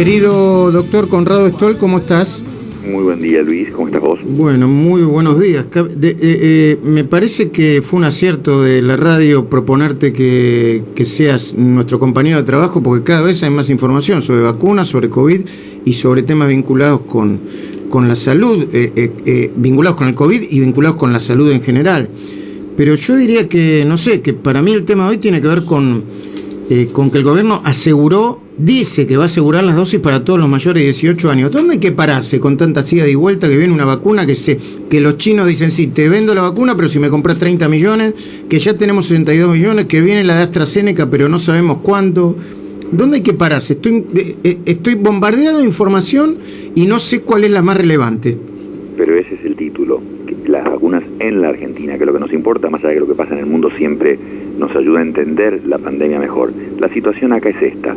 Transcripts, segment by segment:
Querido doctor Conrado Stoll, ¿cómo estás? Muy buen día, Luis. ¿Cómo estás vos? Bueno, muy buenos días. De, eh, eh, me parece que fue un acierto de la radio proponerte que, que, seas nuestro compañero de trabajo porque cada vez hay más información sobre vacunas, sobre COVID y sobre temas vinculados con, con la salud, eh, vinculados con el COVID y vinculados con la salud en general. Pero yo diría que, no sé, que para mí el tema de hoy tiene que ver con, con que el gobierno aseguró dice que va a asegurar las dosis para todos los mayores de 18 años. ¿Dónde hay que pararse con tanta sida y vuelta que viene una vacuna que se, que los chinos dicen, sí, te vendo la vacuna, pero si me compras 30 millones, que ya tenemos 62 millones, que viene la de AstraZeneca, pero no sabemos cuánto? ¿Dónde hay que pararse? Estoy, eh, eh, estoy bombardeado de información y no sé cuál es la más relevante. Pero ese es el en la Argentina, que lo que nos importa, más allá de lo que pasa en el mundo, siempre nos ayuda a entender la pandemia mejor. La situación acá es esta.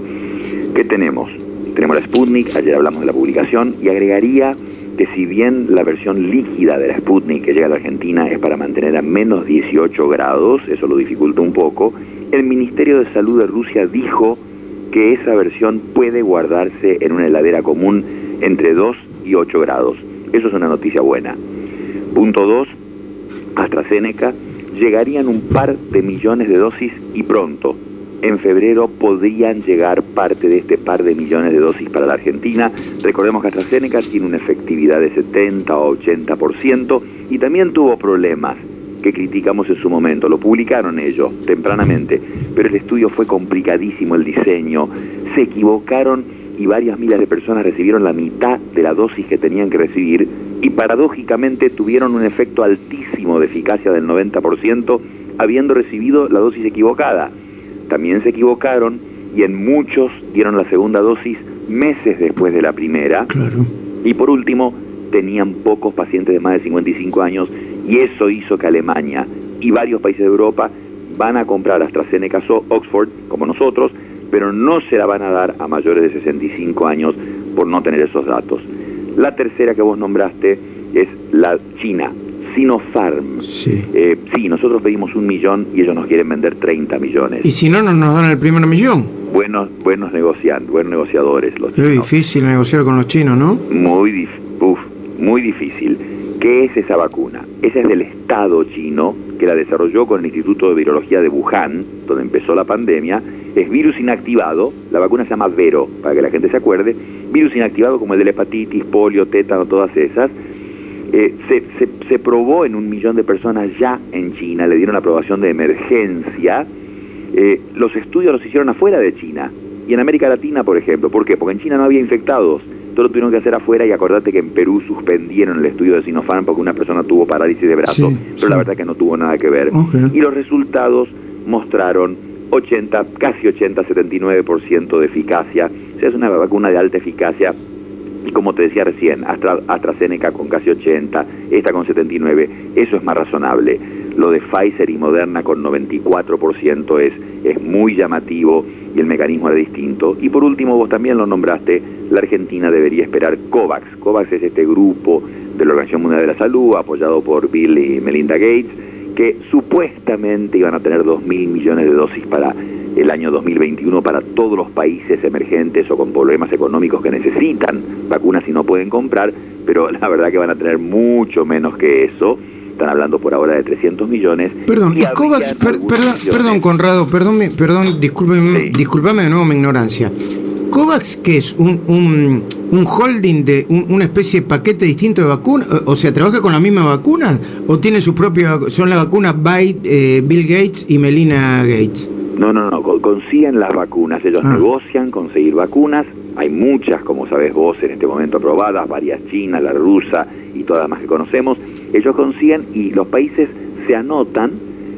¿Qué tenemos? Tenemos la Sputnik, ayer hablamos de la publicación, y agregaría que si bien la versión líquida de la Sputnik que llega a la Argentina es para mantener a menos 18 grados, eso lo dificulta un poco, el Ministerio de Salud de Rusia dijo que esa versión puede guardarse en una heladera común entre 2 y 8 grados. Eso es una noticia buena. Punto 2, AstraZeneca llegarían un par de millones de dosis y pronto en febrero podrían llegar parte de este par de millones de dosis para la Argentina. Recordemos que AstraZeneca tiene una efectividad de 70 o 80% y también tuvo problemas que criticamos en su momento. Lo publicaron ellos tempranamente, pero el estudio fue complicadísimo, el diseño. Se equivocaron y varias miles de personas recibieron la mitad de la dosis que tenían que recibir y paradójicamente tuvieron un efecto altísimo de eficacia del 90% habiendo recibido la dosis equivocada también se equivocaron y en muchos dieron la segunda dosis meses después de la primera. Claro. Y por último, tenían pocos pacientes de más de 55 años y eso hizo que Alemania y varios países de Europa van a comprar AstraZeneca Oxford, como nosotros, pero no se la van a dar a mayores de 65 años por no tener esos datos. La tercera que vos nombraste es la China. Sinopharm. Sí. Eh, sí, nosotros pedimos un millón y ellos nos quieren vender 30 millones. ¿Y si no, no nos dan el primer millón? Buenos, buenos negociantes, buenos negociadores los Es difícil negociar con los chinos, ¿no? Muy, uf, muy difícil. ¿Qué es esa vacuna? Esa es del Estado chino, que la desarrolló con el Instituto de Virología de Wuhan, donde empezó la pandemia. Es virus inactivado, la vacuna se llama Vero, para que la gente se acuerde. Virus inactivado como el de la hepatitis, polio, tétano, todas esas eh, se, se, probó en un millón de personas ya en China, le dieron aprobación de emergencia. Eh, los estudios los hicieron afuera de China y en América Latina, por ejemplo. ¿Por qué? Porque en China no había infectados. Todo lo tuvieron que hacer afuera y acordate que en Perú suspendieron el estudio de Sinopharm porque una persona tuvo parálisis de brazo, pero la verdad que no tuvo nada que ver. Y los resultados mostraron 80, casi 80, 79% de eficacia. O sea, es una vacuna de alta eficacia y como te decía recién, Astra, AstraZeneca con casi 80, esta con 79, eso es más razonable. Lo de Pfizer y Moderna con 94% es, es muy llamativo y el mecanismo era distinto. Y por último, vos también lo nombraste, la Argentina debería esperar COVAX. COVAX es este grupo de la Organización Mundial de la Salud, apoyado por Bill y Melinda Gates, que supuestamente iban a tener 2.000 millones de dosis para el año 2021 para todos los países emergentes o con problemas económicos que necesitan vacunas y no pueden comprar, pero la verdad que van a tener mucho menos que eso. Están hablando por ahora de 300 millones. Perdón, y, COVAX, perdón, Conrado, perdón, perdón, discúlpeme, de nuevo mi ignorancia. ¿COVAX qué es? ¿Un, un, un holding de una especie de paquete distinto de vacunas? O sea, ¿trabaja con la misma vacuna? ¿O tiene su propia, son las vacunas by eh, Bill Gates y Melina Gates? No, no, no, consiguen las vacunas, ellos ah. negocian conseguir vacunas, hay muchas, como sabes vos, en este momento aprobadas, varias chinas, la rusa y todas las más que conocemos, ellos consiguen y los países se anotan,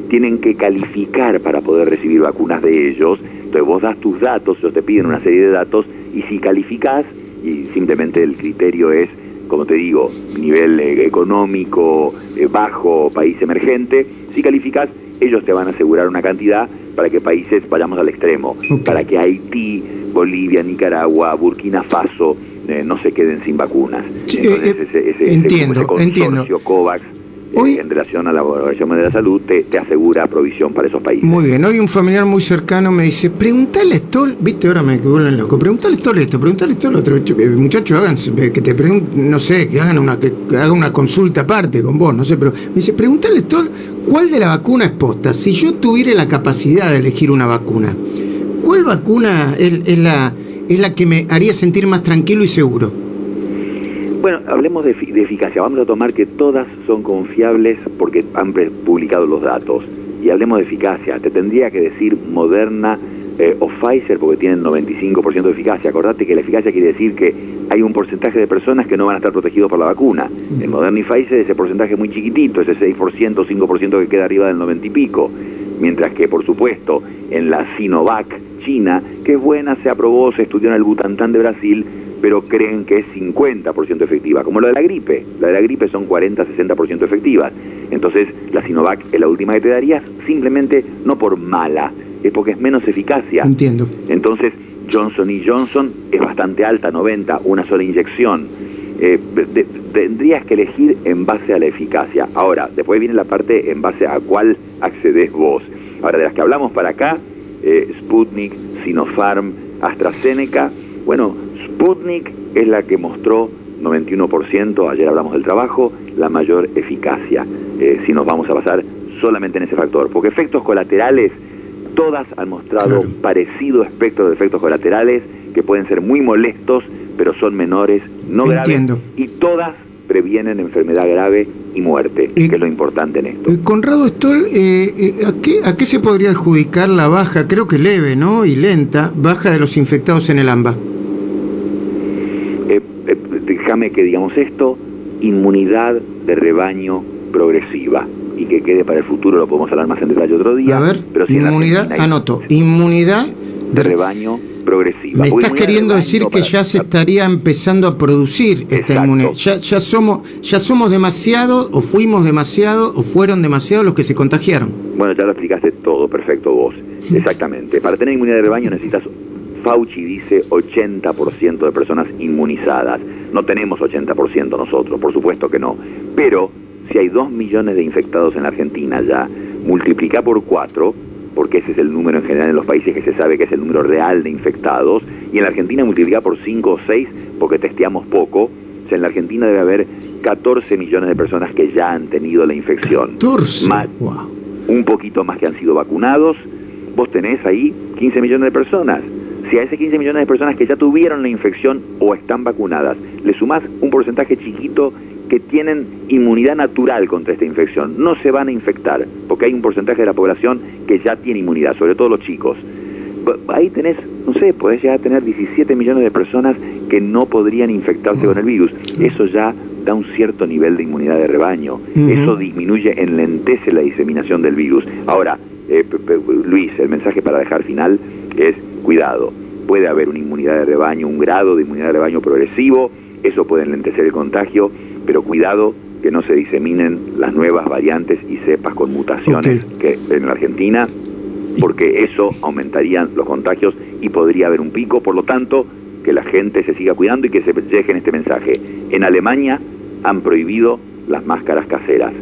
tienen que calificar para poder recibir vacunas de ellos, entonces vos das tus datos, ellos te piden una serie de datos y si calificás, y simplemente el criterio es, como te digo, nivel eh, económico eh, bajo, país emergente, si calificás, ellos te van a asegurar una cantidad para que países vayamos al extremo, para que Haití, Bolivia, Nicaragua, Burkina Faso eh, no se queden sin vacunas. entiendo, entiendo. COVAX hoy, en relación a la Organización de la Salud, te, te, asegura provisión para esos países. Muy bien, hoy un familiar muy cercano me dice, pregúntale esto, viste, ahora me vuelven loco, pregúntale esto esto, pregúntale esto lo otro. Muchachos, hagan, que te pregunten, no sé, que hagan una, que hagan una consulta aparte con vos, no sé, pero me dice, pregúntale esto, ¿cuál de la vacuna es posta? Si yo tuviera la capacidad de elegir una vacuna, ¿cuál vacuna es la es la que me haría sentir más tranquilo y seguro. Bueno, hablemos de, eficacia. Vamos a tomar que todas son confiables porque han publicado los datos. Y hablemos de eficacia. Te tendría que decir Moderna eh, o Pfizer porque tienen 95% de eficacia. Acordate que la eficacia quiere decir que hay un porcentaje de personas que no van a estar protegidos por la vacuna. En Moderna y Pfizer ese porcentaje es muy chiquitito, ese 6% o 5% que queda arriba del 90 y pico. Mientras que, por supuesto, en la Sinovac China, que es buena, se aprobó, se estudió en el Butantán de Brasil, pero creen que es 50% efectiva, como lo de la gripe. La de la gripe son 40-60% efectivas. Entonces, la Sinovac es la última que te darías, simplemente no por mala, es porque es menos eficacia. Entiendo. Entonces, Johnson y Johnson es bastante alta, 90, una sola inyección. Eh, tendrías que elegir en base a la eficacia. Ahora, después viene la parte en base a cuál accedes vos. Ahora, de las que hablamos para acá, eh, Sputnik, Sinopharm, AstraZeneca. Bueno, Sputnik es la que mostró 91%, ayer hablamos del trabajo, la mayor eficacia, eh, si nos vamos a basar solamente en ese factor, porque efectos colaterales, todas han mostrado parecido espectro de efectos colaterales que pueden ser muy molestos, pero son menores, no graves, y todas previenen enfermedad grave y muerte, que es lo importante en esto. Eh, Conrado Stoll, eh, eh, ¿a, qué, ¿a qué se podría adjudicar la baja, creo que leve, ¿no? Y lenta, baja de los infectados en el AMBA? déjame que digamos esto, inmunidad de rebaño progresiva y que quede para el futuro, lo podemos hablar más en detalle otro día. A ver, pero inmunidad, anoto, inmunidad de rebaño progresiva. Me estás queriendo decir que ya se estaría empezando a producir esta inmunidad. Ya, ya, somos, ya somos demasiado, o fuimos demasiado, o fueron demasiado los que se contagiaron. Bueno, ya lo explicaste todo, perfecto vos. Exactamente. Para tener inmunidad de rebaño necesitas, Fauci dice, 80% de personas inmunizadas. No tenemos 80% nosotros, por supuesto que no. Pero si hay 2 millones de infectados en la Argentina ya, multiplica por 4 porque ese es el número en general en los países que se sabe que es el número real de infectados, y en la Argentina multiplica por 5 o 6 porque testeamos poco. O sea, en la Argentina debe haber 14 millones de personas que ya han tenido la infección. 14. Un poquito más que han sido vacunados. Vos tenés ahí 15 millones de personas. Si a ese 15 millones de personas que ya tuvieron la infección o están vacunadas, le sumás un porcentaje chiquito que tienen inmunidad natural contra esta infección. No se van a infectar, porque hay un porcentaje de la población que ya tiene inmunidad, sobre todo los chicos. Ahí tenés, no sé, podés llegar a tener 17 millones de personas que no podrían infectarse con el virus. Eso ya da un cierto nivel de inmunidad de rebaño. Eso disminuye, enlentece la diseminación del virus. Ahora, eh, Luis, el mensaje para dejar final es cuidado. Puede haber una inmunidad de rebaño, un grado de inmunidad de rebaño progresivo, eso puede enlentecer el contagio, pero cuidado que no se diseminen las nuevas variantes y cepas con mutaciones que en la Argentina, porque eso aumentaría los contagios y podría haber un pico, por lo tanto, que la gente se siga cuidando y que se en este mensaje. En Alemania han prohibido las máscaras caseras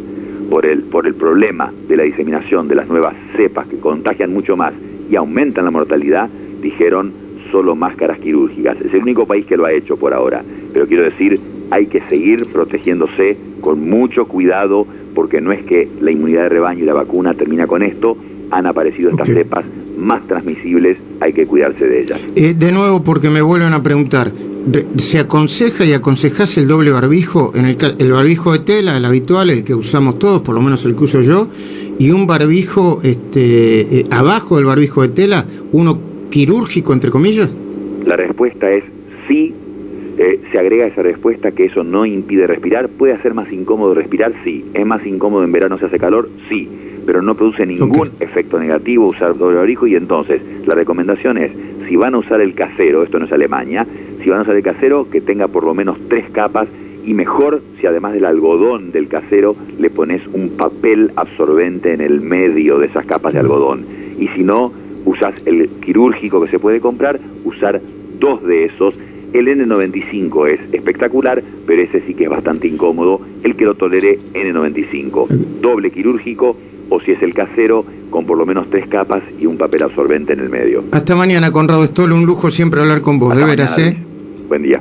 por el, por el problema de la diseminación de las nuevas cepas que contagian mucho más y aumentan la mortalidad, dijeron solo máscaras quirúrgicas. Es el único país que lo ha hecho por ahora. Pero quiero decir, hay que seguir protegiéndose con mucho cuidado porque no es que la inmunidad de rebaño y la vacuna termina con esto, han aparecido estas cepas más transmisibles, hay que cuidarse de ellas. Eh, de nuevo, porque me vuelven a preguntar, ¿se aconseja y aconsejas el doble barbijo? En el, el barbijo de tela, el habitual, el que usamos todos, por lo menos el que uso yo, y un barbijo este, eh, abajo del barbijo de tela, uno quirúrgico, entre comillas? La respuesta es sí eh, se agrega esa respuesta que eso no impide respirar. ¿Puede hacer más incómodo respirar? Sí. ¿Es más incómodo en verano si hace calor? Sí. Pero no produce ningún efecto negativo usar doble barbijo y entonces la recomendación es, si van a usar el casero, esto no es Alemania, si van a usar el casero, que tenga por lo menos tres capas y mejor si además del algodón del casero le pones un papel absorbente en el medio de esas capas de algodón. Y si no, usas el quirúrgico que se puede comprar, usar dos de esos El N95 es espectacular, pero ese sí que es bastante incómodo, el que lo tolere N95. Doble quirúrgico o si es el casero, con por lo menos tres capas y un papel absorbente en el medio. Hasta mañana, Conrado Stoll, un lujo siempre hablar con vos, Hasta de veras, mañana, ¿eh? Buen día.